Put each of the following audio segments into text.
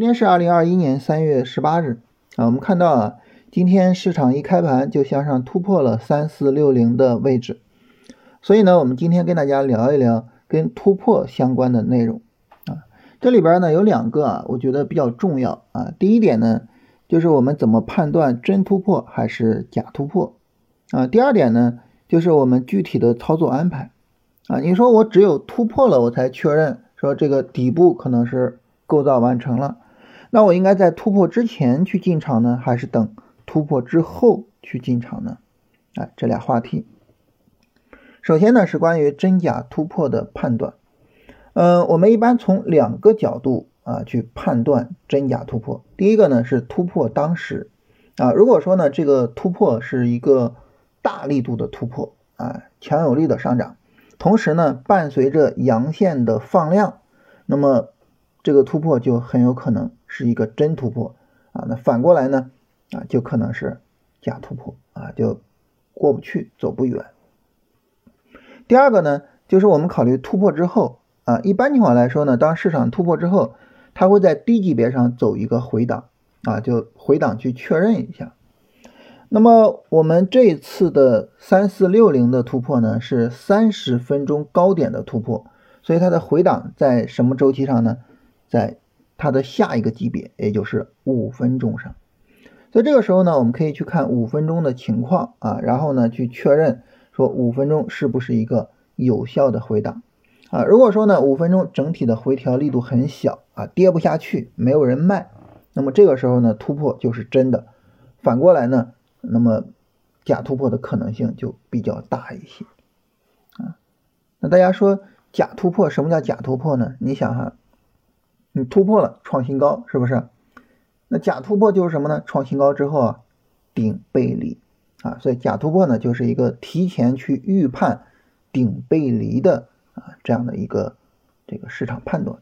今天是二零二一年三月十八日啊，我们看到啊，今天市场一开盘就向上突破了三四六零的位置，所以呢，我们今天跟大家聊一聊跟突破相关的内容啊。这里边呢有两个啊，我觉得比较重要啊。第一点呢，就是我们怎么判断真突破还是假突破啊。第二点呢，就是我们具体的操作安排啊。你说我只有突破了，我才确认说这个底部可能是构造完成了。那我应该在突破之前去进场呢，还是等突破之后去进场呢？哎，这俩话题。首先呢是关于真假突破的判断。嗯，我们一般从两个角度啊去判断真假突破。第一个呢是突破当时啊，如果说呢这个突破是一个大力度的突破啊，强有力的上涨，同时呢伴随着阳线的放量，那么这个突破就很有可能。是一个真突破啊，那反过来呢啊，就可能是假突破啊，就过不去，走不远。第二个呢，就是我们考虑突破之后啊，一般情况来说呢，当市场突破之后，它会在低级别上走一个回档啊，就回档去确认一下。那么我们这次的三四六零的突破呢，是三十分钟高点的突破，所以它的回档在什么周期上呢？在它的下一个级别，也就是五分钟上，所以这个时候呢，我们可以去看五分钟的情况啊，然后呢去确认说五分钟是不是一个有效的回档啊。如果说呢五分钟整体的回调力度很小啊，跌不下去，没有人卖，那么这个时候呢突破就是真的。反过来呢，那么假突破的可能性就比较大一些啊。那大家说假突破，什么叫假突破呢？你想哈。你突破了创新高，是不是？那假突破就是什么呢？创新高之后啊，顶背离啊，所以假突破呢就是一个提前去预判顶背离的啊这样的一个这个市场判断。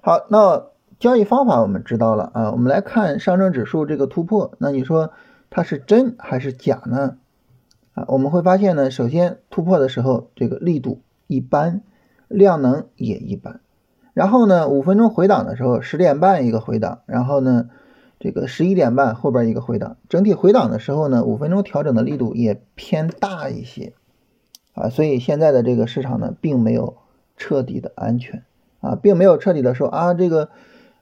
好，那交易方法我们知道了啊，我们来看上证指数这个突破，那你说它是真还是假呢？啊，我们会发现呢，首先突破的时候这个力度一般，量能也一般。然后呢，五分钟回档的时候，十点半一个回档，然后呢，这个十一点半后边一个回档，整体回档的时候呢，五分钟调整的力度也偏大一些，啊，所以现在的这个市场呢，并没有彻底的安全，啊，并没有彻底的说啊，这个，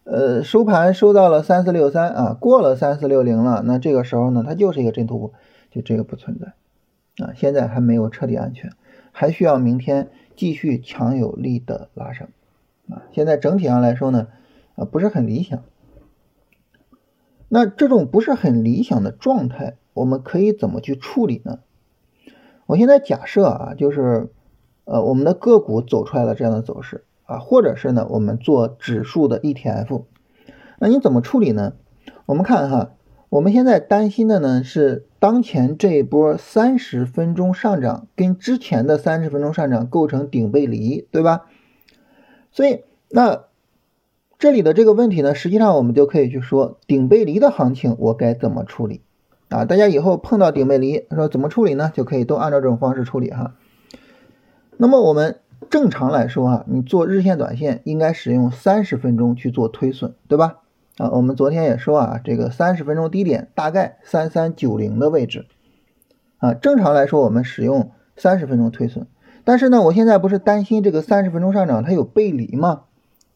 呃，收盘收到了三四六三啊，过了三四六零了，那这个时候呢，它就是一个真突破，就这个不存在，啊，现在还没有彻底安全，还需要明天继续强有力的拉升。啊，现在整体上来说呢，啊不是很理想。那这种不是很理想的状态，我们可以怎么去处理呢？我现在假设啊，就是呃我们的个股走出来了这样的走势啊，或者是呢我们做指数的 ETF，那你怎么处理呢？我们看哈，我们现在担心的呢是当前这一波三十分钟上涨跟之前的三十分钟上涨构成顶背离，对吧？所以，那这里的这个问题呢，实际上我们就可以去说顶背离的行情我该怎么处理啊？大家以后碰到顶背离，说怎么处理呢？就可以都按照这种方式处理哈。那么我们正常来说啊，你做日线、短线应该使用三十分钟去做推损，对吧？啊，我们昨天也说啊，这个三十分钟低点大概三三九零的位置啊，正常来说我们使用三十分钟推损。但是呢，我现在不是担心这个三十分钟上涨它有背离吗？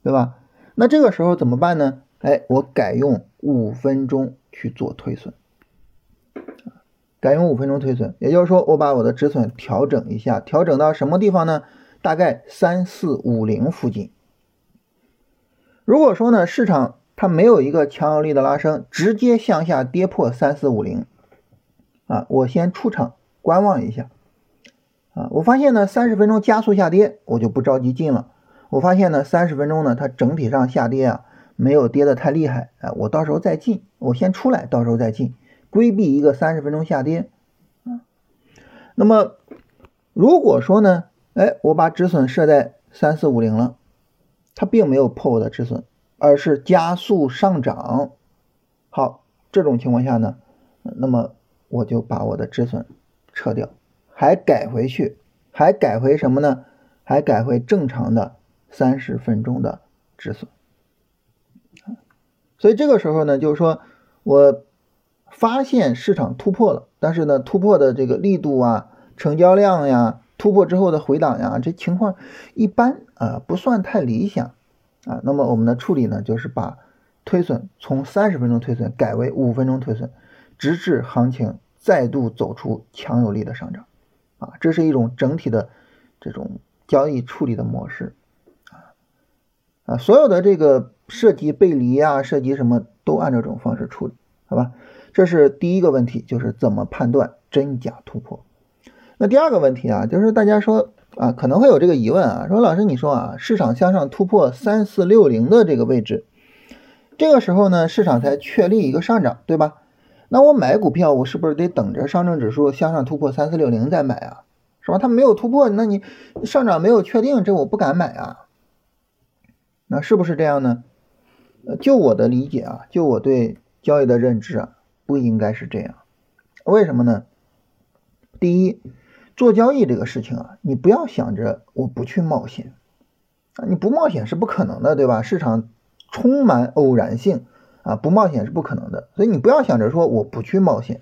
对吧？那这个时候怎么办呢？哎，我改用五分钟去做推损，改用五分钟推损，也就是说我把我的止损调整一下，调整到什么地方呢？大概三四五零附近。如果说呢，市场它没有一个强有力的拉升，直接向下跌破三四五零，啊，我先出场观望一下。啊，我发现呢，三十分钟加速下跌，我就不着急进了。我发现呢，三十分钟呢，它整体上下跌啊，没有跌得太厉害啊，我到时候再进，我先出来，到时候再进，规避一个三十分钟下跌啊。那么如果说呢，哎，我把止损设在三四五零了，它并没有破我的止损，而是加速上涨。好，这种情况下呢，那么我就把我的止损撤掉。还改回去，还改回什么呢？还改回正常的三十分钟的止损。所以这个时候呢，就是说我发现市场突破了，但是呢，突破的这个力度啊、成交量呀、突破之后的回档呀，这情况一般啊，不算太理想啊。那么我们的处理呢，就是把推损从三十分钟推损改为五分钟推损，直至行情再度走出强有力的上涨啊，这是一种整体的这种交易处理的模式啊啊，所有的这个。涉及背离啊，涉及什么都按照这种方式处理，好吧？这是第一个问题，就是怎么判断真假突破。那第二个问题啊，就是大家说啊，可能会有这个疑问啊，说老师你说啊，市场向上突破三四六零的这个位置，这个时候呢，市场才确立一个上涨，对吧？那我买股票，我是不是得等着上证指数向上突破三四六零再买啊？是吧？它没有突破，那你上涨没有确定，这我不敢买啊。那是不是这样呢？就我的理解啊，就我对交易的认知啊，不应该是这样。为什么呢？第一，做交易这个事情啊，你不要想着我不去冒险啊，你不冒险是不可能的，对吧？市场充满偶然性啊，不冒险是不可能的。所以你不要想着说我不去冒险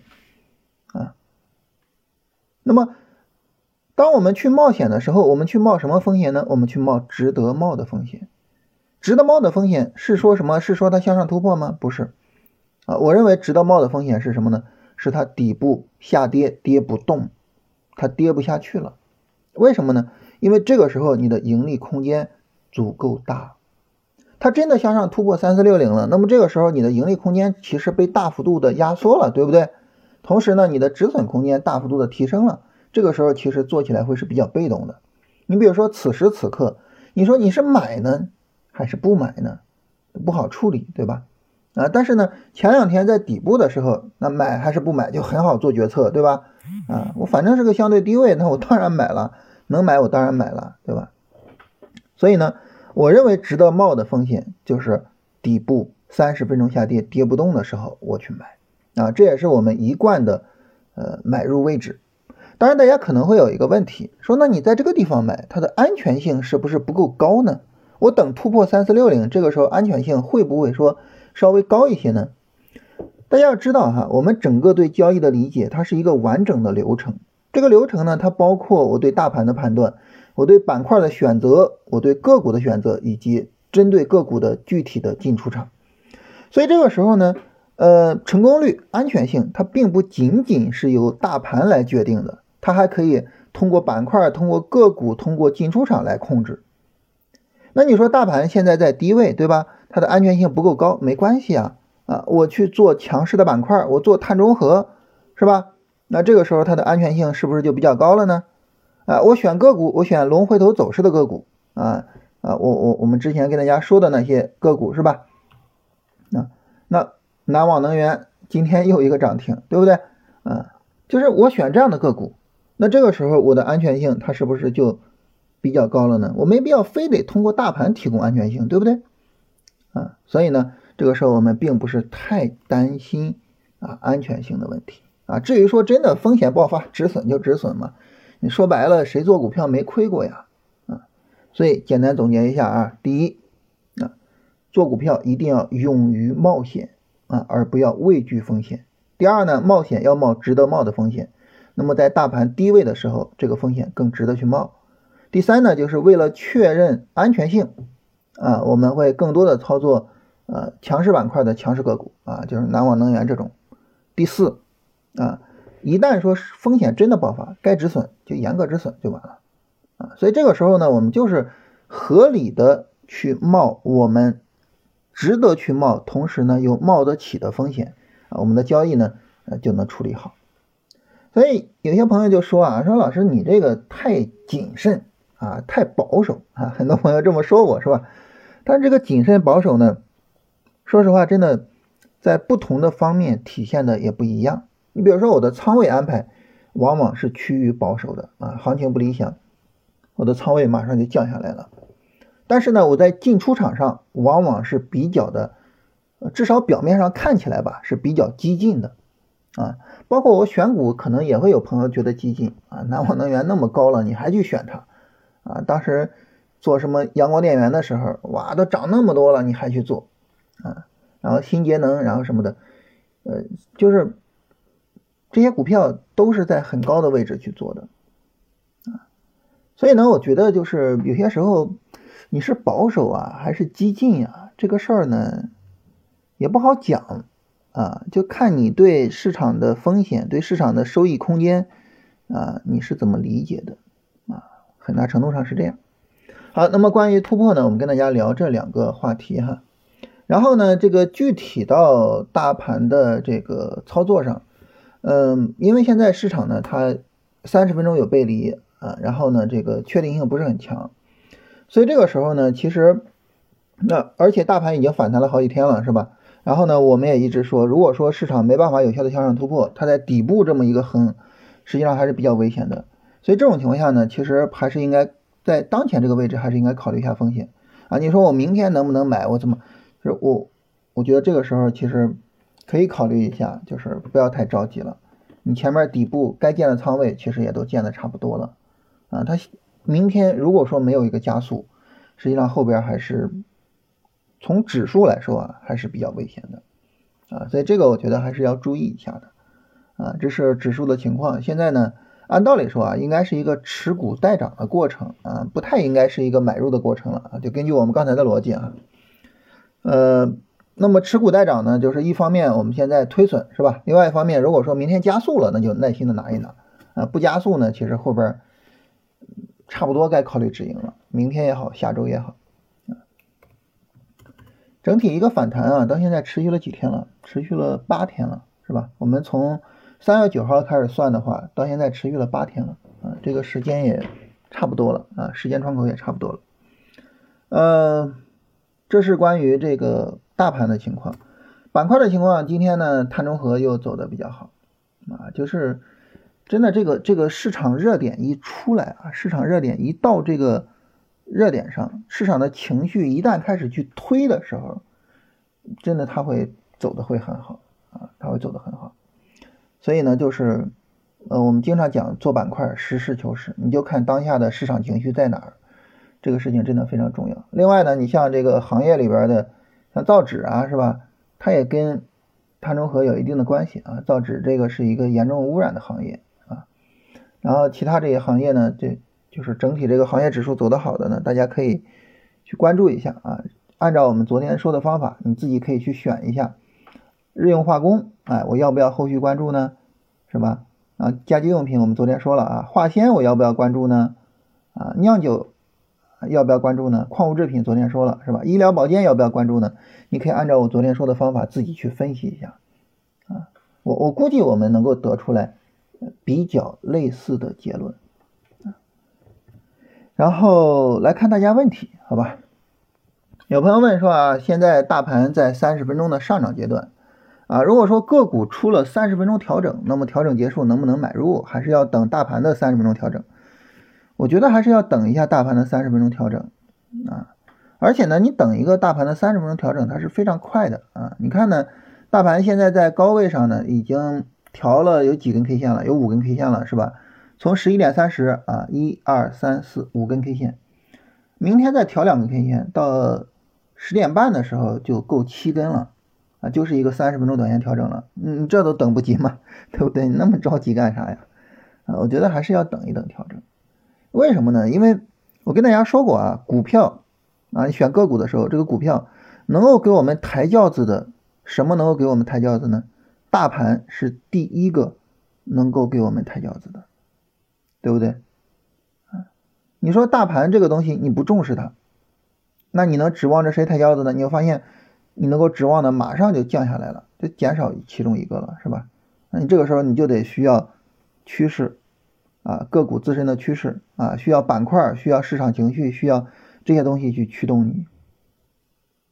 啊。那么，当我们去冒险的时候，我们去冒什么风险呢？我们去冒值得冒的风险。值得冒的风险是说什么？是说它向上突破吗？不是，啊，我认为值得冒的风险是什么呢？是它底部下跌跌不动，它跌不下去了。为什么呢？因为这个时候你的盈利空间足够大，它真的向上突破三四六零了，那么这个时候你的盈利空间其实被大幅度的压缩了，对不对？同时呢，你的止损空间大幅度的提升了，这个时候其实做起来会是比较被动的。你比如说此时此刻，你说你是买呢？还是不买呢？不好处理，对吧？啊，但是呢，前两天在底部的时候，那买还是不买就很好做决策，对吧？啊，我反正是个相对低位，那我当然买了，能买我当然买了，对吧？所以呢，我认为值得冒的风险就是底部三十分钟下跌跌不动的时候我去买啊，这也是我们一贯的呃买入位置。当然，大家可能会有一个问题，说那你在这个地方买，它的安全性是不是不够高呢？我等突破三四六零，这个时候安全性会不会说稍微高一些呢？大家要知道哈，我们整个对交易的理解，它是一个完整的流程。这个流程呢，它包括我对大盘的判断，我对板块的选择，我对个股的选择，以及针对个股的具体的进出场。所以这个时候呢，呃，成功率、安全性，它并不仅仅是由大盘来决定的，它还可以通过板块、通过个股、通过进出场来控制。那你说大盘现在在低位，对吧？它的安全性不够高，没关系啊，啊，我去做强势的板块，我做碳中和，是吧？那这个时候它的安全性是不是就比较高了呢？啊，我选个股，我选龙回头走势的个股，啊啊，我我我们之前跟大家说的那些个股是吧？啊，那南网能源今天又一个涨停，对不对？啊，就是我选这样的个股，那这个时候我的安全性它是不是就？比较高了呢，我没必要非得通过大盘提供安全性，对不对？啊，所以呢，这个时候我们并不是太担心啊安全性的问题啊。至于说真的风险爆发，止损就止损嘛。你说白了，谁做股票没亏过呀？啊，所以简单总结一下啊，第一啊，做股票一定要勇于冒险啊，而不要畏惧风险。第二呢，冒险要冒值得冒的风险。那么在大盘低位的时候，这个风险更值得去冒。第三呢，就是为了确认安全性，啊，我们会更多的操作呃强势板块的强势个股啊，就是南网能源这种。第四啊，一旦说风险真的爆发，该止损就严格止损就完了啊。所以这个时候呢，我们就是合理的去冒我们值得去冒，同时呢又冒得起的风险啊，我们的交易呢呃就能处理好。所以有些朋友就说啊，说老师你这个太谨慎。啊，太保守啊！很多朋友这么说我是吧？但这个谨慎保守呢，说实话，真的在不同的方面体现的也不一样。你比如说我的仓位安排，往往是趋于保守的啊，行情不理想，我的仓位马上就降下来了。但是呢，我在进出场上往往是比较的，至少表面上看起来吧，是比较激进的啊。包括我选股，可能也会有朋友觉得激进啊，南网能源那么高了，你还去选它？啊，当时做什么阳光电源的时候，哇，都涨那么多了，你还去做啊？然后新节能，然后什么的，呃，就是这些股票都是在很高的位置去做的啊。所以呢，我觉得就是有些时候你是保守啊，还是激进啊？这个事儿呢也不好讲啊，就看你对市场的风险、对市场的收益空间啊，你是怎么理解的啊？很大程度上是这样。好，那么关于突破呢，我们跟大家聊这两个话题哈。然后呢，这个具体到大盘的这个操作上，嗯，因为现在市场呢，它三十分钟有背离啊，然后呢，这个确定性不是很强，所以这个时候呢，其实那而且大盘已经反弹了好几天了，是吧？然后呢，我们也一直说，如果说市场没办法有效的向上突破，它在底部这么一个横，实际上还是比较危险的。所以这种情况下呢，其实还是应该。在当前这个位置，还是应该考虑一下风险啊！你说我明天能不能买？我怎么？就是我，我觉得这个时候其实可以考虑一下，就是不要太着急了。你前面底部该建的仓位其实也都建的差不多了啊。它明天如果说没有一个加速，实际上后边还是从指数来说啊，还是比较危险的啊。所以这个我觉得还是要注意一下的啊。这是指数的情况，现在呢？按道理说啊，应该是一个持股待涨的过程啊，不太应该是一个买入的过程了啊。就根据我们刚才的逻辑啊，呃，那么持股待涨呢，就是一方面我们现在推损是吧？另外一方面，如果说明天加速了，那就耐心的拿一拿啊。不加速呢，其实后边差不多该考虑止盈了。明天也好，下周也好整体一个反弹啊，到现在持续了几天了？持续了八天了，是吧？我们从三月九号开始算的话，到现在持续了八天了啊，这个时间也差不多了啊，时间窗口也差不多了。呃，这是关于这个大盘的情况，板块的情况，今天呢，碳中和又走的比较好啊，就是真的这个这个市场热点一出来啊，市场热点一到这个热点上，市场的情绪一旦开始去推的时候，真的它会走的会很好啊，它会走的很好。所以呢，就是，呃，我们经常讲做板块，实事求是，你就看当下的市场情绪在哪儿，这个事情真的非常重要。另外呢，你像这个行业里边的，像造纸啊，是吧？它也跟碳中和有一定的关系啊。造纸这个是一个严重污染的行业啊。然后其他这些行业呢，这就是整体这个行业指数走得好的呢，大家可以去关注一下啊。按照我们昨天说的方法，你自己可以去选一下。日用化工，哎，我要不要后续关注呢？是吧？啊，家居用品我们昨天说了啊，化纤我要不要关注呢？啊，酿酒要不要关注呢？矿物制品昨天说了是吧？医疗保健要不要关注呢？你可以按照我昨天说的方法自己去分析一下啊。我我估计我们能够得出来比较类似的结论。然后来看大家问题，好吧？有朋友问说啊，现在大盘在三十分钟的上涨阶段。啊，如果说个股出了三十分钟调整，那么调整结束能不能买入？还是要等大盘的三十分钟调整？我觉得还是要等一下大盘的三十分钟调整啊。而且呢，你等一个大盘的三十分钟调整，它是非常快的啊。你看呢，大盘现在在高位上呢，已经调了有几根 K 线了？有五根 K 线了，是吧？从十一点三十啊，一二三四五根 K 线，明天再调两根 K 线，到十点半的时候就够七根了。啊，就是一个三十分钟短线调整了，你这都等不及嘛？对不对？你那么着急干啥呀？啊，我觉得还是要等一等调整。为什么呢？因为我跟大家说过啊，股票啊，你选个股的时候，这个股票能够给我们抬轿子的，什么能够给我们抬轿子呢？大盘是第一个能够给我们抬轿子的，对不对？啊，你说大盘这个东西你不重视它，那你能指望着谁抬轿子呢？你会发现。你能够指望的马上就降下来了，就减少其中一个了，是吧？那你这个时候你就得需要趋势啊，个股自身的趋势啊，需要板块，需要市场情绪，需要这些东西去驱动你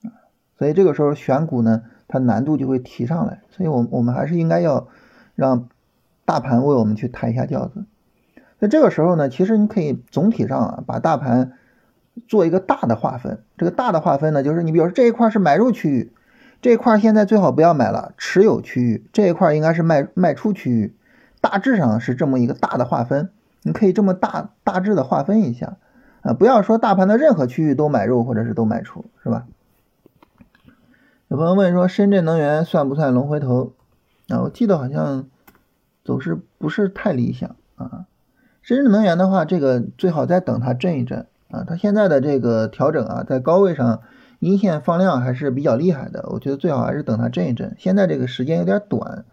啊。所以这个时候选股呢，它难度就会提上来。所以，我我们还是应该要让大盘为我们去抬一下轿子。那这个时候呢，其实你可以总体上啊，把大盘。做一个大的划分，这个大的划分呢，就是你比如说这一块是买入区域，这一块现在最好不要买了，持有区域这一块应该是卖卖出区域，大致上是这么一个大的划分，你可以这么大大致的划分一下啊，不要说大盘的任何区域都买入或者是都卖出，是吧？有朋友问说，深圳能源算不算龙回头？啊，我记得好像走势不是太理想啊。深圳能源的话，这个最好再等它震一震啊。它现在的这个调整啊，在高位上阴线放量还是比较厉害的，我觉得最好还是等它震一震。现在这个时间有点短，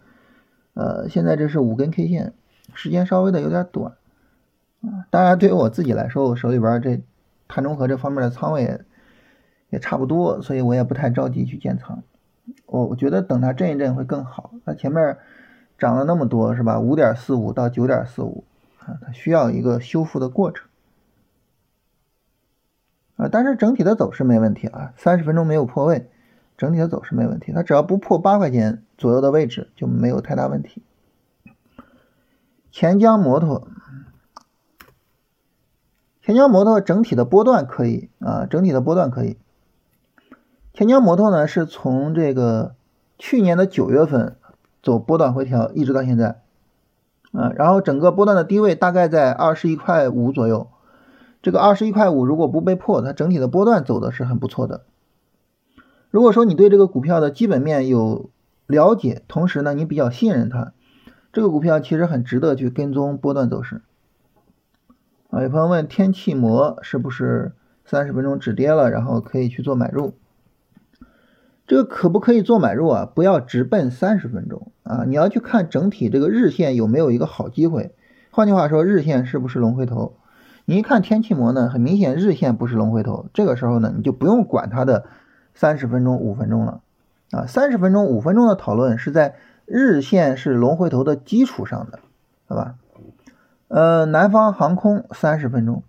呃，现在这是五根 K 线，时间稍微的有点短啊。当然，对于我自己来说，我手里边这碳中和这方面的仓位。也差不多，所以我也不太着急去建仓。我我觉得等它震一震会更好。它前面涨了那么多，是吧？五点四五到九点四五啊，它需要一个修复的过程啊。但是整体的走势没问题啊，三十分钟没有破位，整体的走势没问题。它只要不破八块钱左右的位置，就没有太大问题。钱江摩托，钱江摩托整体的波段可以啊，整体的波段可以。钱江摩托呢，是从这个去年的九月份走波段回调，一直到现在，啊，然后整个波段的低位大概在二十一块五左右。这个二十一块五如果不被破，它整体的波段走的是很不错的。如果说你对这个股票的基本面有了解，同时呢你比较信任它，这个股票其实很值得去跟踪波段走势。啊，有朋友问天气膜是不是三十分钟止跌了，然后可以去做买入？这个可不可以做买入啊？不要直奔三十分钟啊！你要去看整体这个日线有没有一个好机会。换句话说，日线是不是龙回头？你一看天气膜呢，很明显日线不是龙回头。这个时候呢，你就不用管它的三十分钟、五分钟了啊！三十分钟、五分钟的讨论是在日线是龙回头的基础上的，好吧？呃，南方航空三十分钟。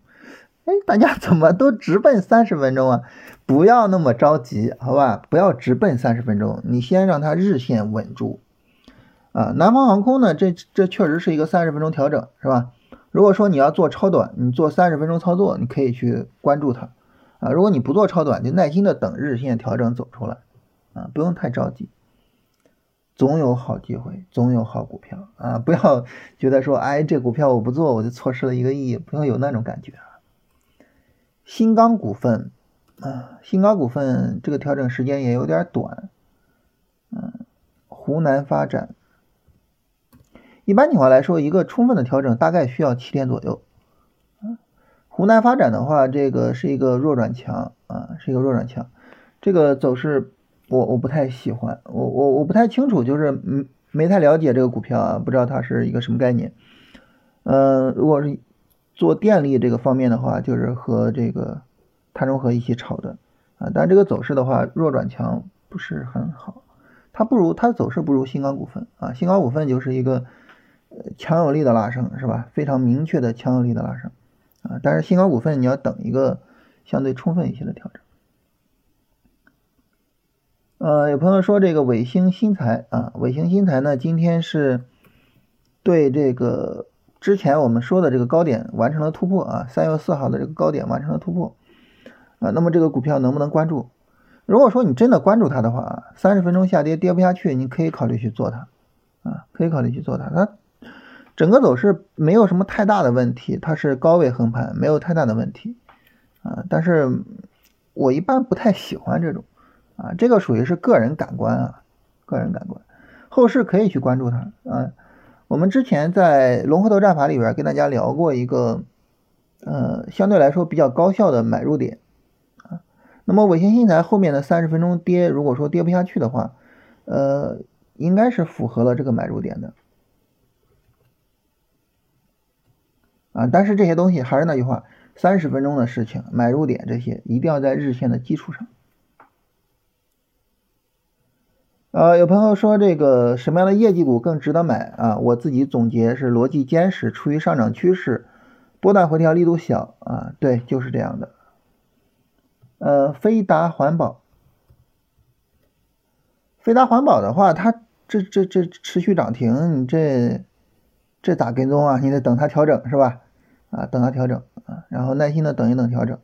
哎，大家怎么都直奔三十分钟啊？不要那么着急，好吧？不要直奔三十分钟，你先让它日线稳住啊。南方航空呢，这这确实是一个三十分钟调整，是吧？如果说你要做超短，你做三十分钟操作，你可以去关注它啊。如果你不做超短，就耐心的等日线调整走出来啊，不用太着急，总有好机会，总有好股票啊。不要 觉得说，哎，这股票我不做，我就错失了一个亿，不用有那种感觉。新钢股份啊，新钢股份这个调整时间也有点短。嗯，湖南发展，一般情况来说，一个充分的调整大概需要七天左右。湖南发展的话，这个是一个弱转强啊，是一个弱转强。这个走势我我不太喜欢，我我我不太清楚，就是嗯没太了解这个股票啊，不知道它是一个什么概念。嗯，如果是。做电力这个方面的话，就是和这个碳中和一起炒的啊，但这个走势的话弱转强不是很好，它不如它走势不如新钢股份啊，新钢股份就是一个强有力的拉升是吧？非常明确的强有力的拉升啊，但是新高股份你要等一个相对充分一些的调整。呃，有朋友说这个伟星新材啊，伟星新材呢今天是对这个。之前我们说的这个高点完成了突破啊，三月四号的这个高点完成了突破啊，那么这个股票能不能关注？如果说你真的关注它的话，三十分钟下跌跌不下去，你可以考虑去做它啊，可以考虑去做它。它整个走势没有什么太大的问题，它是高位横盘，没有太大的问题啊。但是我一般不太喜欢这种啊，这个属于是个人感官啊，个人感官，后市可以去关注它啊。我们之前在龙回头战法里边跟大家聊过一个，呃，相对来说比较高效的买入点啊。那么伟星新材后面的三十分钟跌，如果说跌不下去的话，呃，应该是符合了这个买入点的啊。但是这些东西还是那句话，三十分钟的事情，买入点这些一定要在日线的基础上。呃，有朋友说这个什么样的业绩股更值得买啊？我自己总结是逻辑坚实，处于上涨趋势，波段回调力度小啊，对，就是这样的。呃，飞达环保，飞达环保的话，它这这这持续涨停，你这这咋跟踪啊？你得等它调整是吧？啊，等它调整啊，然后耐心的等一等调整。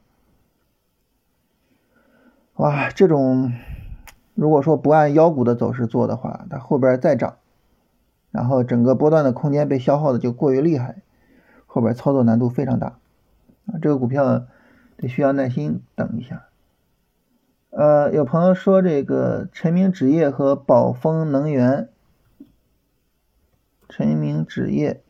哇，这种。如果说不按妖股的走势做的话，它后边再涨，然后整个波段的空间被消耗的就过于厉害，后边操作难度非常大啊！这个股票得需要耐心等一下。呃，有朋友说这个晨鸣纸业和宝丰能源，晨明纸业，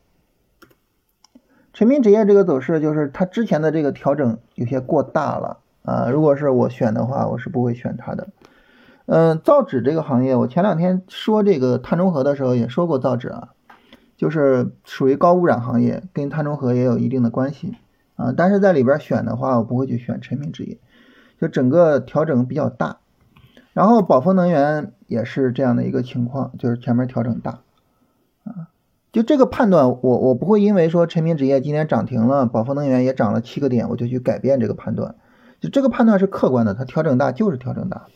晨明纸业这个走势就是它之前的这个调整有些过大了啊。如果是我选的话，我是不会选它的。嗯，造纸这个行业，我前两天说这个碳中和的时候也说过造纸啊，就是属于高污染行业，跟碳中和也有一定的关系啊。但是在里边选的话，我不会去选晨明纸业。就整个调整比较大，然后宝丰能源也是这样的一个情况，就是前面调整大，就这个判断，我我不会因为说晨明纸业今天涨停了，宝丰能源也涨了七个点，我就去改变这个判断，就这个判断是客观的，它调整大就是调整大。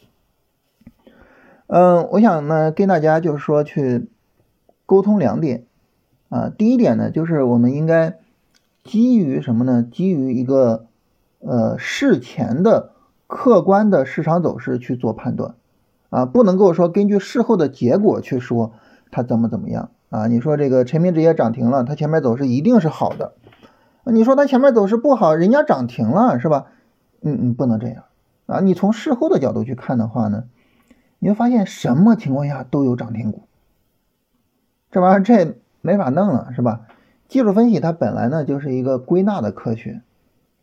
嗯，我想呢跟大家就是说去沟通两点，啊，第一点呢就是我们应该基于什么呢？基于一个呃事前的。客观的市场走势去做判断，啊，不能够说根据事后的结果去说它怎么怎么样啊。你说这个陈明纸业涨停了，它前面走势一定是好的，你说它前面走势不好，人家涨停了是吧？嗯嗯，不能这样啊。你从事后的角度去看的话呢，你会发现什么情况下都有涨停股，这玩意儿这没法弄了是吧？技术分析它本来呢就是一个归纳的科学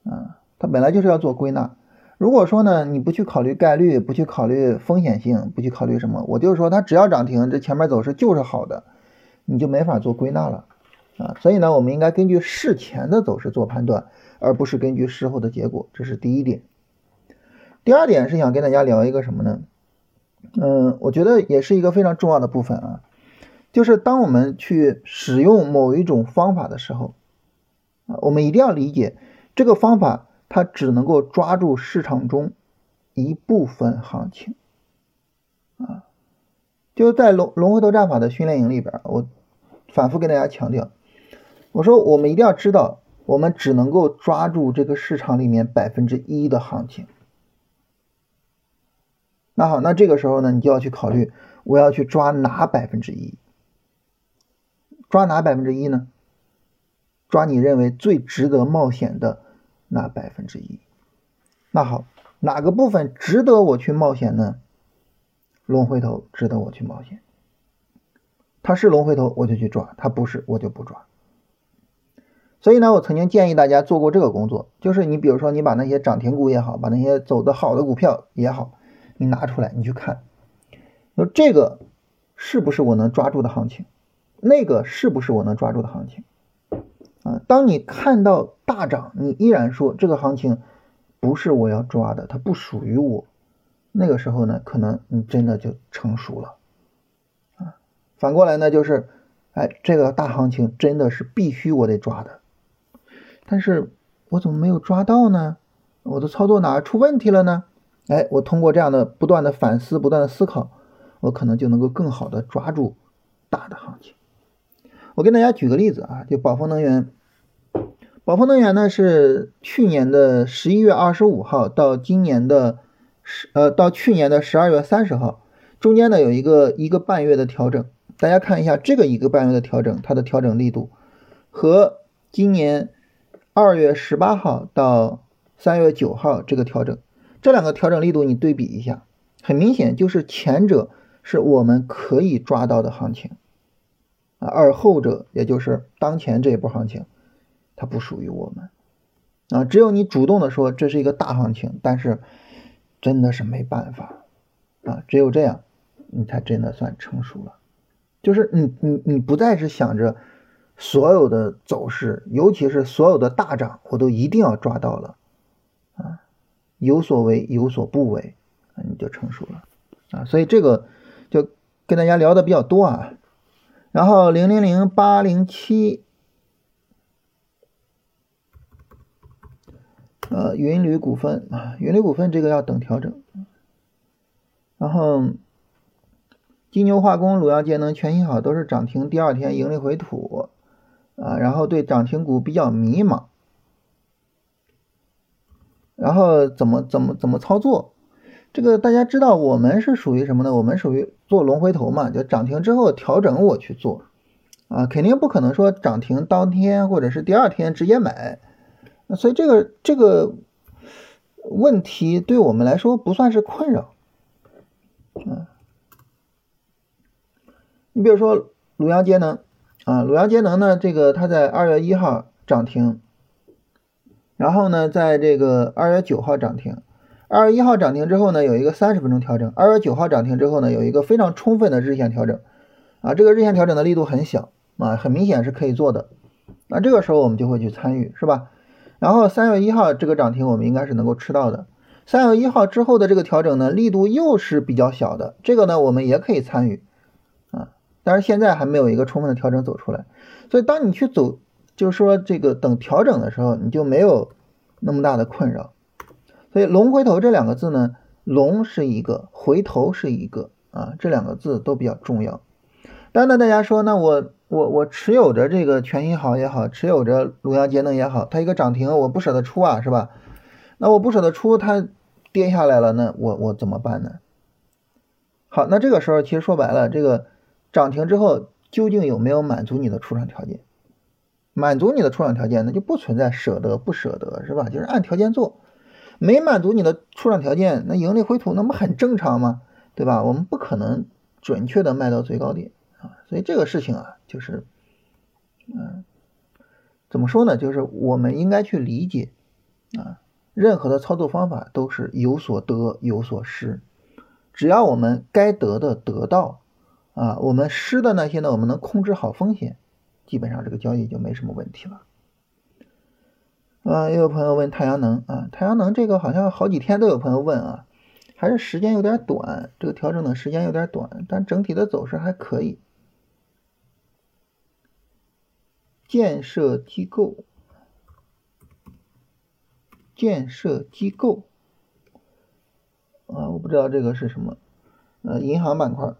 啊，它本来就是要做归纳。如果说呢，你不去考虑概率，不去考虑风险性，不去考虑什么，我就是说它只要涨停，这前面走势就是好的，你就没法做归纳了啊。所以呢，我们应该根据事前的走势做判断，而不是根据事后的结果，这是第一点。第二点是想跟大家聊一个什么呢？嗯，我觉得也是一个非常重要的部分啊，就是当我们去使用某一种方法的时候啊，我们一定要理解这个方法。它只能够抓住市场中一部分行情，啊，就在龙龙回头战法的训练营里边，我反复跟大家强调，我说我们一定要知道，我们只能够抓住这个市场里面百分之一的行情。那好，那这个时候呢，你就要去考虑，我要去抓哪百分之一？抓哪百分之一呢？抓你认为最值得冒险的。那百分之一，那好，哪个部分值得我去冒险呢？龙回头值得我去冒险，它是龙回头我就去抓，它不是我就不抓。所以呢，我曾经建议大家做过这个工作，就是你比如说你把那些涨停股也好，把那些走的好的股票也好，你拿出来你去看，说这个是不是我能抓住的行情？那个是不是我能抓住的行情？啊，当你看到大涨，你依然说这个行情不是我要抓的，它不属于我。那个时候呢，可能你真的就成熟了。啊，反过来呢，就是，哎，这个大行情真的是必须我得抓的，但是我怎么没有抓到呢？我的操作哪出问题了呢？哎，我通过这样的不断的反思、不断的思考，我可能就能够更好的抓住大的行情。我跟大家举个例子啊，就宝丰能源。宝丰能源呢是去年的十一月二十五号到今年的十呃到去年的十二月三十号，中间呢有一个一个半月的调整。大家看一下这个一个半月的调整，它的调整力度和今年二月十八号到三月九号这个调整，这两个调整力度你对比一下，很明显就是前者是我们可以抓到的行情啊，而后者也就是当前这一波行情。它不属于我们啊！只有你主动的说这是一个大行情，但是真的是没办法啊！只有这样，你才真的算成熟了。就是你你你不再是想着所有的走势，尤其是所有的大涨，我都一定要抓到了啊！有所为有所不为，你就成熟了啊！所以这个就跟大家聊的比较多啊。然后零零零八零七。呃，云铝股份啊，云铝股份这个要等调整。然后，金牛化工、鲁阳节能、全新好都是涨停，第二天盈利回吐啊，然后对涨停股比较迷茫。然后怎么怎么怎么操作？这个大家知道，我们是属于什么呢？我们属于做龙回头嘛，就涨停之后调整我去做啊，肯定不可能说涨停当天或者是第二天直接买。那所以这个这个，问题对我们来说不算是困扰。嗯，你比如说鲁阳节能啊，鲁阳节能呢，这个它在二月一号涨停，然后呢，在这个二月九号涨停，二月一号涨停之后呢，有一个三十分钟调整，二月九号涨停之后呢，有一个非常充分的日线调整，啊，这个日线调整的力度很小啊，很明显是可以做的，那这个时候我们就会去参与，是吧？然后三月一号这个涨停我们应该是能够吃到的。三月一号之后的这个调整呢，力度又是比较小的，这个呢我们也可以参与啊，但是现在还没有一个充分的调整走出来，所以当你去走，就是说这个等调整的时候，你就没有那么大的困扰。所以龙回头这两个字呢，龙是一个，回头是一个啊，这两个字都比较重要。当然大家说，那我我我持有着这个全新好也好，持有着鲁阳节能也好，它一个涨停我不舍得出啊，是吧？那我不舍得出它。跌下来了，那我我怎么办呢？好，那这个时候其实说白了，这个涨停之后究竟有没有满足你的出场条件？满足你的出场条件，那就不存在舍得不舍得，是吧？就是按条件做。没满足你的出场条件，那盈利回吐那不很正常吗？对吧？我们不可能准确的卖到最高点所以这个事情啊，就是，嗯，怎么说呢？就是我们应该去理解啊。任何的操作方法都是有所得有所失，只要我们该得的得到，啊，我们失的那些呢，我们能控制好风险，基本上这个交易就没什么问题了。啊，又有朋友问太阳能啊，太阳能这个好像好几天都有朋友问啊，还是时间有点短，这个调整的时间有点短，但整体的走势还可以。建设机构。建设机构啊，我不知道这个是什么，呃，银行板块。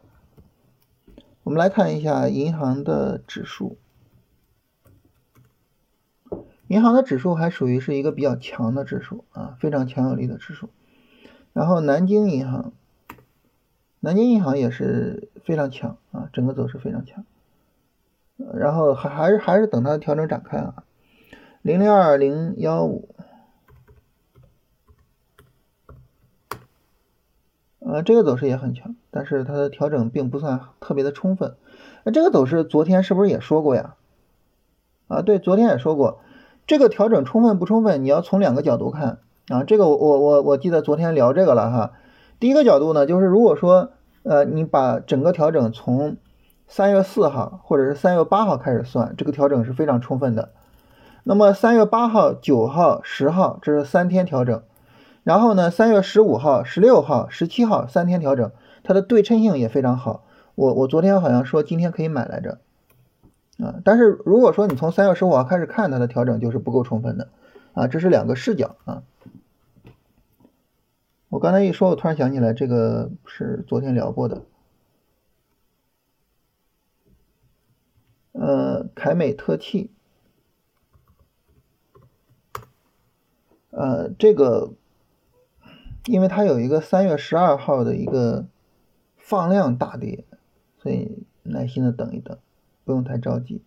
我们来看一下银行的指数，银行的指数还属于是一个比较强的指数啊，非常强有力的指数。然后南京银行，南京银行也是非常强啊，整个走势非常强。然后还还是还是等它的调整展开啊，零零二零幺五。呃，这个走势也很强，但是它的调整并不算特别的充分。那这个走势昨天是不是也说过呀？啊，对，昨天也说过，这个调整充分不充分，你要从两个角度看啊。这个我我我我记得昨天聊这个了哈。第一个角度呢，就是如果说呃你把整个调整从三月四号或者是三月八号开始算，这个调整是非常充分的。那么三月八号、九号、十号，这是三天调整。然后呢，三月十五号、十六号、十七号三天调整，它的对称性也非常好。我我昨天好像说今天可以买来着，啊，但是如果说你从三月十五号开始看它的调整，就是不够充分的，啊，这是两个视角啊。我刚才一说，我突然想起来，这个是昨天聊过的，呃，凯美特气，呃，这个。因为它有一个三月十二号的一个放量大跌，所以耐心的等一等，不用太着急。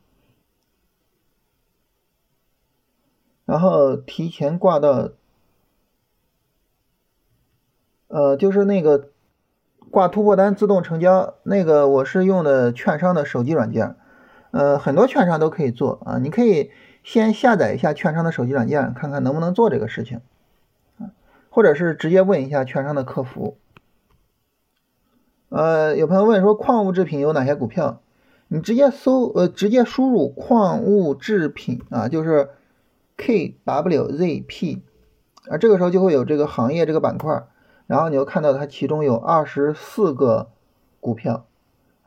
然后提前挂到，呃，就是那个挂突破单自动成交那个，我是用的券商的手机软件，呃，很多券商都可以做啊，你可以先下载一下券商的手机软件，看看能不能做这个事情。或者是直接问一下券商的客服。呃，有朋友问说矿物制品有哪些股票？你直接搜，呃，直接输入矿物制品啊，就是 KWZP 啊，这个时候就会有这个行业这个板块，然后你就看到它其中有二十四个股票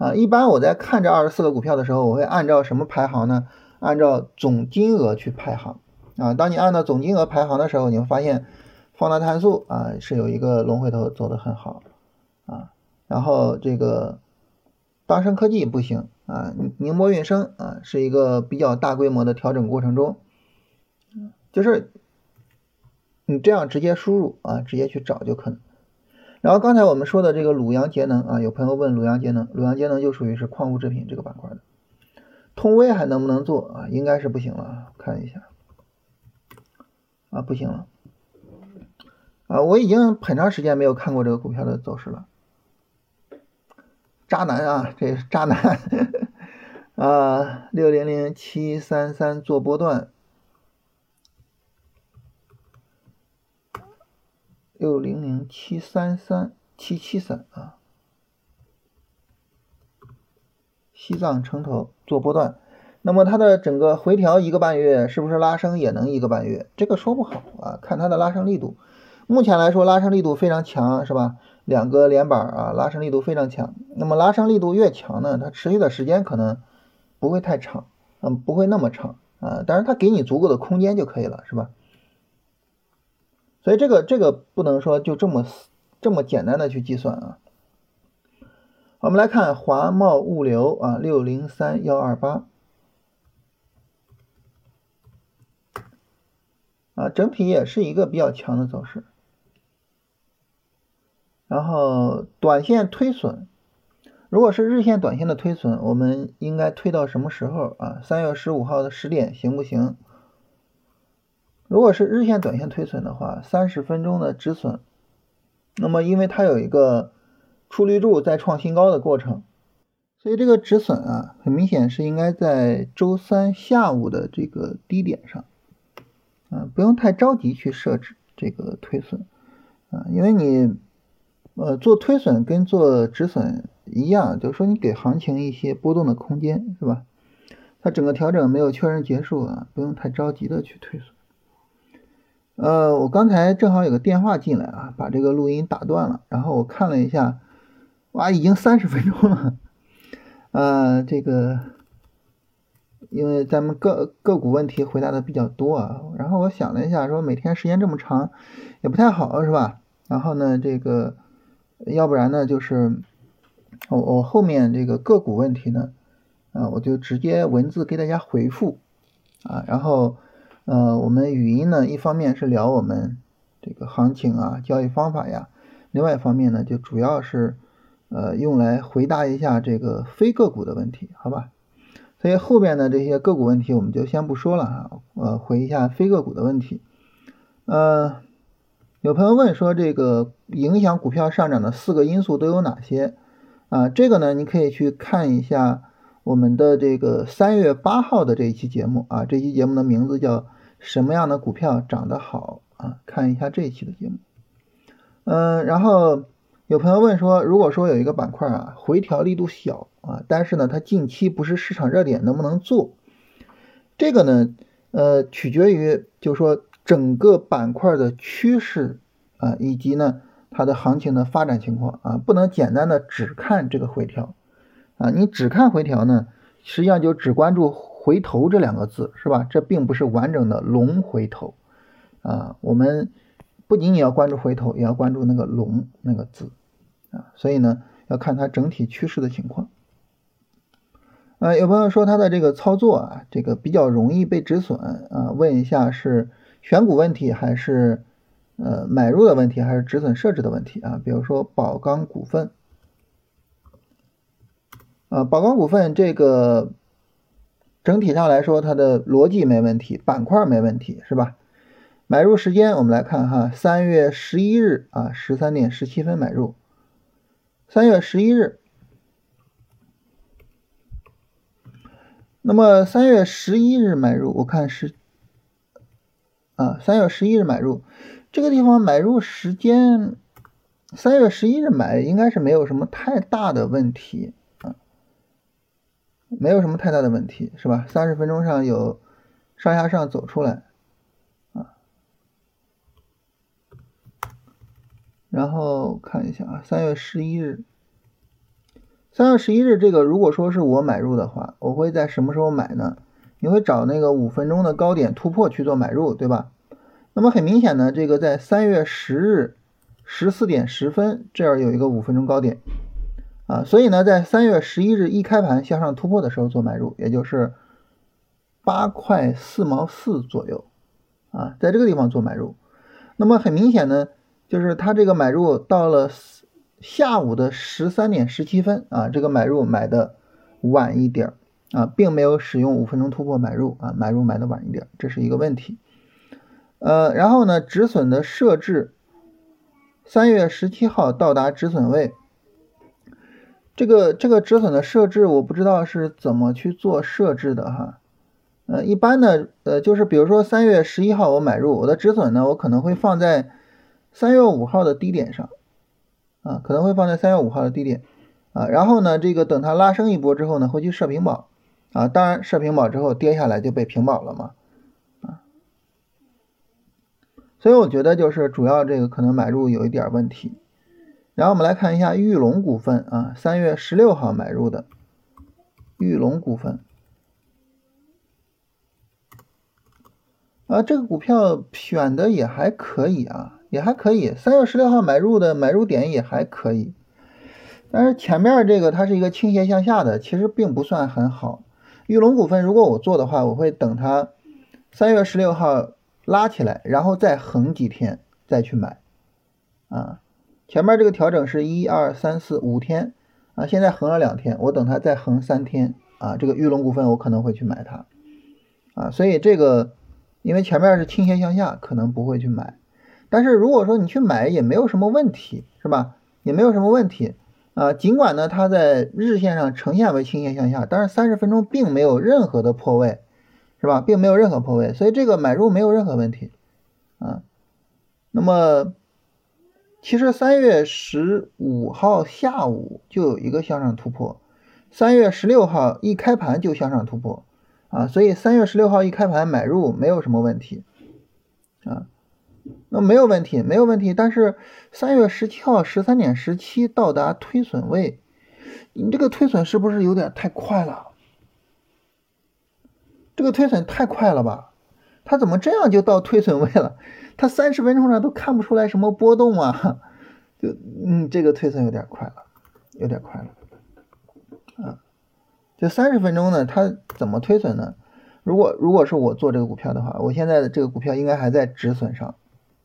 啊。一般我在看这二十四个股票的时候，我会按照什么排行呢？按照总金额去排行啊。当你按照总金额排行的时候，你会发现。放大碳素啊是有一个龙回头走的很好啊，然后这个当升科技不行啊，宁波运升啊是一个比较大规模的调整过程中，就是你这样直接输入啊，直接去找就可能。然后刚才我们说的这个鲁阳节能啊，有朋友问鲁阳节能，鲁阳节能就属于是矿物制品这个板块的，通威还能不能做啊？应该是不行了，看一下啊，不行了。啊，我已经很长时间没有看过这个股票的走势了。渣男啊，这是渣男 啊！六零零七三三做波段，六零零七三三七七三啊，西藏城投做波段。那么它的整个回调一个半月，是不是拉升也能一个半月？这个说不好啊，看它的拉升力度。目前来说，拉升力度非常强，是吧？两个连板啊，拉升力度非常强。那么拉升力度越强呢，它持续的时间可能不会太长，嗯，不会那么长啊。但是它给你足够的空间就可以了，是吧？所以这个这个不能说就这么这么简单的去计算啊。我们来看华贸物流啊，六零三幺二八。啊，整体也是一个比较强的走势。然后短线推损，如果是日线、短线的推损，我们应该推到什么时候啊？三月十五号的十点行不行？如果是日线、短线推损的话，三十分钟的止损，那么因为它有一个出绿柱在创新高的过程，所以这个止损啊，很明显是应该在周三下午的这个低点上。啊，不用太着急去设置这个推损，啊，因为你，呃，做推损跟做止损一样，就是说你给行情一些波动的空间，是吧？它整个调整没有确认结束啊，不用太着急的去推损。呃，我刚才正好有个电话进来啊，把这个录音打断了，然后我看了一下，哇，已经三十分钟了，呃，这个。因为咱们个个股问题回答的比较多啊，然后我想了一下，说每天时间这么长也不太好，是吧？然后呢，这个要不然呢，就是我我后面这个个股问题呢，啊，我就直接文字给大家回复啊，然后呃，我们语音呢，一方面是聊我们这个行情啊、交易方法呀，另外一方面呢，就主要是呃用来回答一下这个非个股的问题，好吧？所以后边的这些个股问题我们就先不说了啊，呃，回一下非个股的问题。呃，有朋友问说这个影响股票上涨的四个因素都有哪些？啊，这个呢，你可以去看一下我们的这个三月八号的这一期节目啊，这期节目的名字叫什么样的股票涨得好啊？看一下这一期的节目。嗯，然后。有朋友问说，如果说有一个板块啊，回调力度小啊，但是呢，它近期不是市场热点，能不能做？这个呢，呃，取决于就是说整个板块的趋势啊，以及呢它的行情的发展情况啊，不能简单的只看这个回调啊，你只看回调呢，实际上就只关注回头这两个字，是吧？这并不是完整的龙回头啊，我们不仅仅要关注回头，也要关注那个龙那个字。啊，所以呢，要看它整体趋势的情况。呃，有朋友说他的这个操作啊，这个比较容易被止损啊，问一下是选股问题还是呃买入的问题，还是止损设置的问题啊？比如说宝钢股份，啊，宝钢股份这个整体上来说，它的逻辑没问题，板块没问题，是吧？买入时间我们来看哈，三月十一日啊，十三点十七分买入。三月十一日，那么三月十一日买入，我看是啊，三月十一日买入，这个地方买入时间，三月十一日买应该是没有什么太大的问题，没有什么太大的问题是吧？三十分钟上有上下上走出来。啊然后看一下啊，三月十一日，三月十一日这个如果说是我买入的话，我会在什么时候买呢？你会找那个五分钟的高点突破去做买入，对吧？那么很明显呢，这个在三月十日十四点十分这儿有一个五分钟高点啊，所以呢，在三月十一日一开盘向上突破的时候做买入，也就是八块四毛四左右啊，在这个地方做买入。那么很明显呢。就是它这个买入到了下午的十三点十七分啊，这个买入买的晚一点啊，并没有使用五分钟突破买入啊，买入买的晚一点，这是一个问题。呃，然后呢，止损的设置三月十七号到达止损位。这个这个止损的设置，我不知道是怎么去做设置的哈。呃，一般呢，呃，就是比如说三月十一号我买入，我的止损呢，我可能会放在三月五号的低点上，啊，可能会放在三月五号的低点，啊，然后呢，这个等它拉升一波之后呢，会去设平保，啊，当然设平保之后跌下来就被平保了嘛，啊，所以我觉得就是主要这个可能买入有一点问题。然后我们来看一下玉龙股份啊，三月十六号买入的玉龙股份啊，这个股票选的也还可以啊，也还可以。三月十六号买入的买入点也还可以，但是前面这个它是一个倾斜向下的，其实并不算很好。玉龙股份如果我做的话，我会等它三月十六号拉起来，然后再横几天再去买啊。前面这个调整是一二三四五天啊，现在横了两天，我等它再横三天啊，这个玉龙股份我可能会去买它啊，所以这个因为前面是倾斜向下，可能不会去买，但是如果说你去买也没有什么问题，是吧？也没有什么问题啊，尽管呢它在日线上呈现为倾斜向下，但是三十分钟并没有任何的破位，是吧？并没有任何破位，所以这个买入没有任何问题啊，那么。其实三月十五号下午就有一个向上突破，三月十六号一开盘就向上突破，啊，所以三月十六号一开盘买入没有什么问题，啊，那没有问题，没有问题。但是三月十七号十三点十七到达推损位，你这个推损是不是有点太快了？这个推损太快了吧？它怎么这样就到推损位了？它三十分钟上都看不出来什么波动啊，就嗯，这个推损有点快了，有点快了，啊，就三十分钟呢，它怎么推损呢？如果如果是我做这个股票的话，我现在的这个股票应该还在止损上，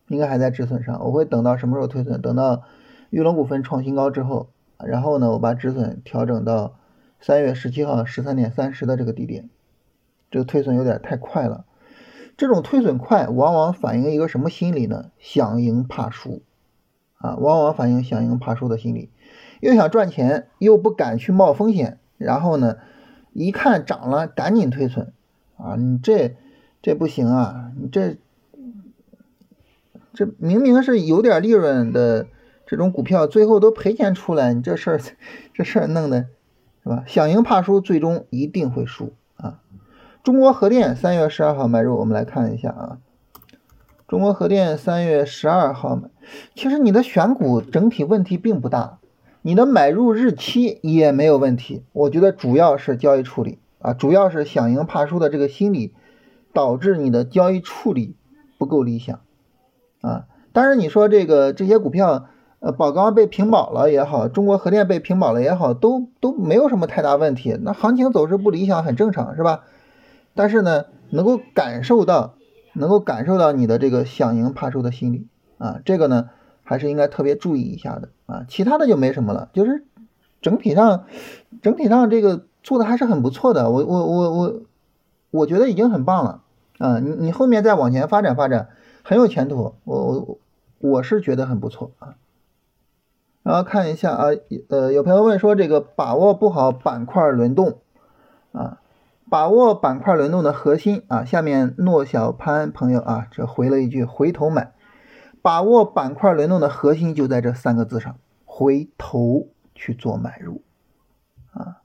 应该还在止损上，我会等到什么时候推损？等到玉龙股份创新高之后，然后呢，我把止损调整到三月十七号十三点三十的这个低点，这个推损有点太快了。这种推损快，往往反映一个什么心理呢？想赢怕输，啊，往往反映想赢怕输的心理，又想赚钱，又不敢去冒风险，然后呢，一看涨了，赶紧推损，啊，你这这不行啊，你这这明明是有点利润的这种股票，最后都赔钱出来，你这事儿 这事儿弄的是吧？想赢怕输，最终一定会输。中国核电三月十二号买入，我们来看一下啊。中国核电三月十二号买，其实你的选股整体问题并不大，你的买入日期也没有问题。我觉得主要是交易处理啊，主要是想赢怕输的这个心理，导致你的交易处理不够理想啊。当然你说这个这些股票，呃，宝钢被平保了也好，中国核电被平保了也好，都都没有什么太大问题。那行情走势不理想很正常，是吧？但是呢，能够感受到，能够感受到你的这个想赢怕输的心理啊，这个呢还是应该特别注意一下的啊。其他的就没什么了，就是整体上，整体上这个做的还是很不错的。我我我我，我觉得已经很棒了啊。你你后面再往前发展发展，很有前途。我我我是觉得很不错啊。然后看一下啊，呃，有朋友问说这个把握不好板块轮动啊。把握板块轮动的核心啊，下面诺小潘朋友啊，这回了一句回头买。把握板块轮动的核心就在这三个字上，回头去做买入啊。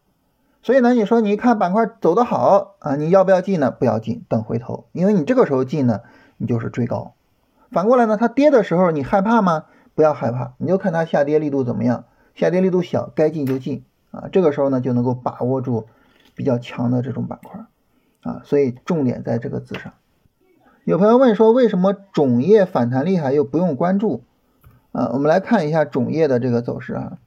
所以呢，你说你看板块走得好啊，你要不要进呢？不要进，等回头，因为你这个时候进呢，你就是追高。反过来呢，它跌的时候你害怕吗？不要害怕，你就看它下跌力度怎么样，下跌力度小，该进就进啊。这个时候呢，就能够把握住。比较强的这种板块啊，所以重点在这个字上。有朋友问说，为什么种业反弹厉害又不用关注啊？我们来看一下种业的这个走势啊。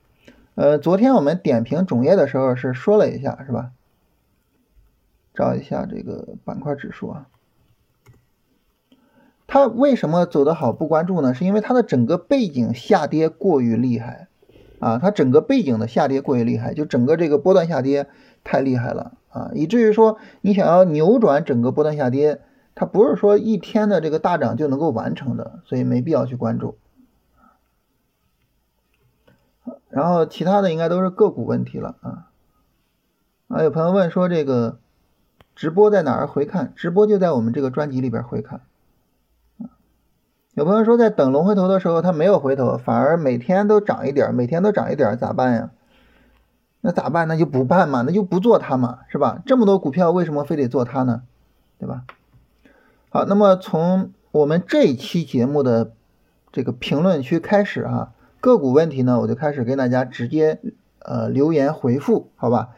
呃，昨天我们点评种业的时候是说了一下，是吧？找一下这个板块指数啊。它为什么走得好不关注呢？是因为它的整个背景下跌过于厉害啊，它整个背景的下跌过于厉害，就整个这个波段下跌。太厉害了啊！以至于说你想要扭转整个波段下跌，它不是说一天的这个大涨就能够完成的，所以没必要去关注。然后其他的应该都是个股问题了啊。啊，有朋友问说这个直播在哪儿回看？直播就在我们这个专辑里边回看。有朋友说在等龙回头的时候它没有回头，反而每天都涨一点，每天都涨一点，咋办呀？那咋办？那就不办嘛，那就不做它嘛，是吧？这么多股票为什么非得做它呢？对吧？好，那么从我们这一期节目的这个评论区开始啊，个股问题呢，我就开始跟大家直接呃留言回复，好吧？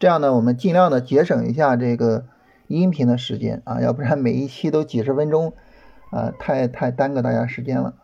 这样呢，我们尽量的节省一下这个音频的时间啊，要不然每一期都几十分钟，啊，太太耽搁大家时间了。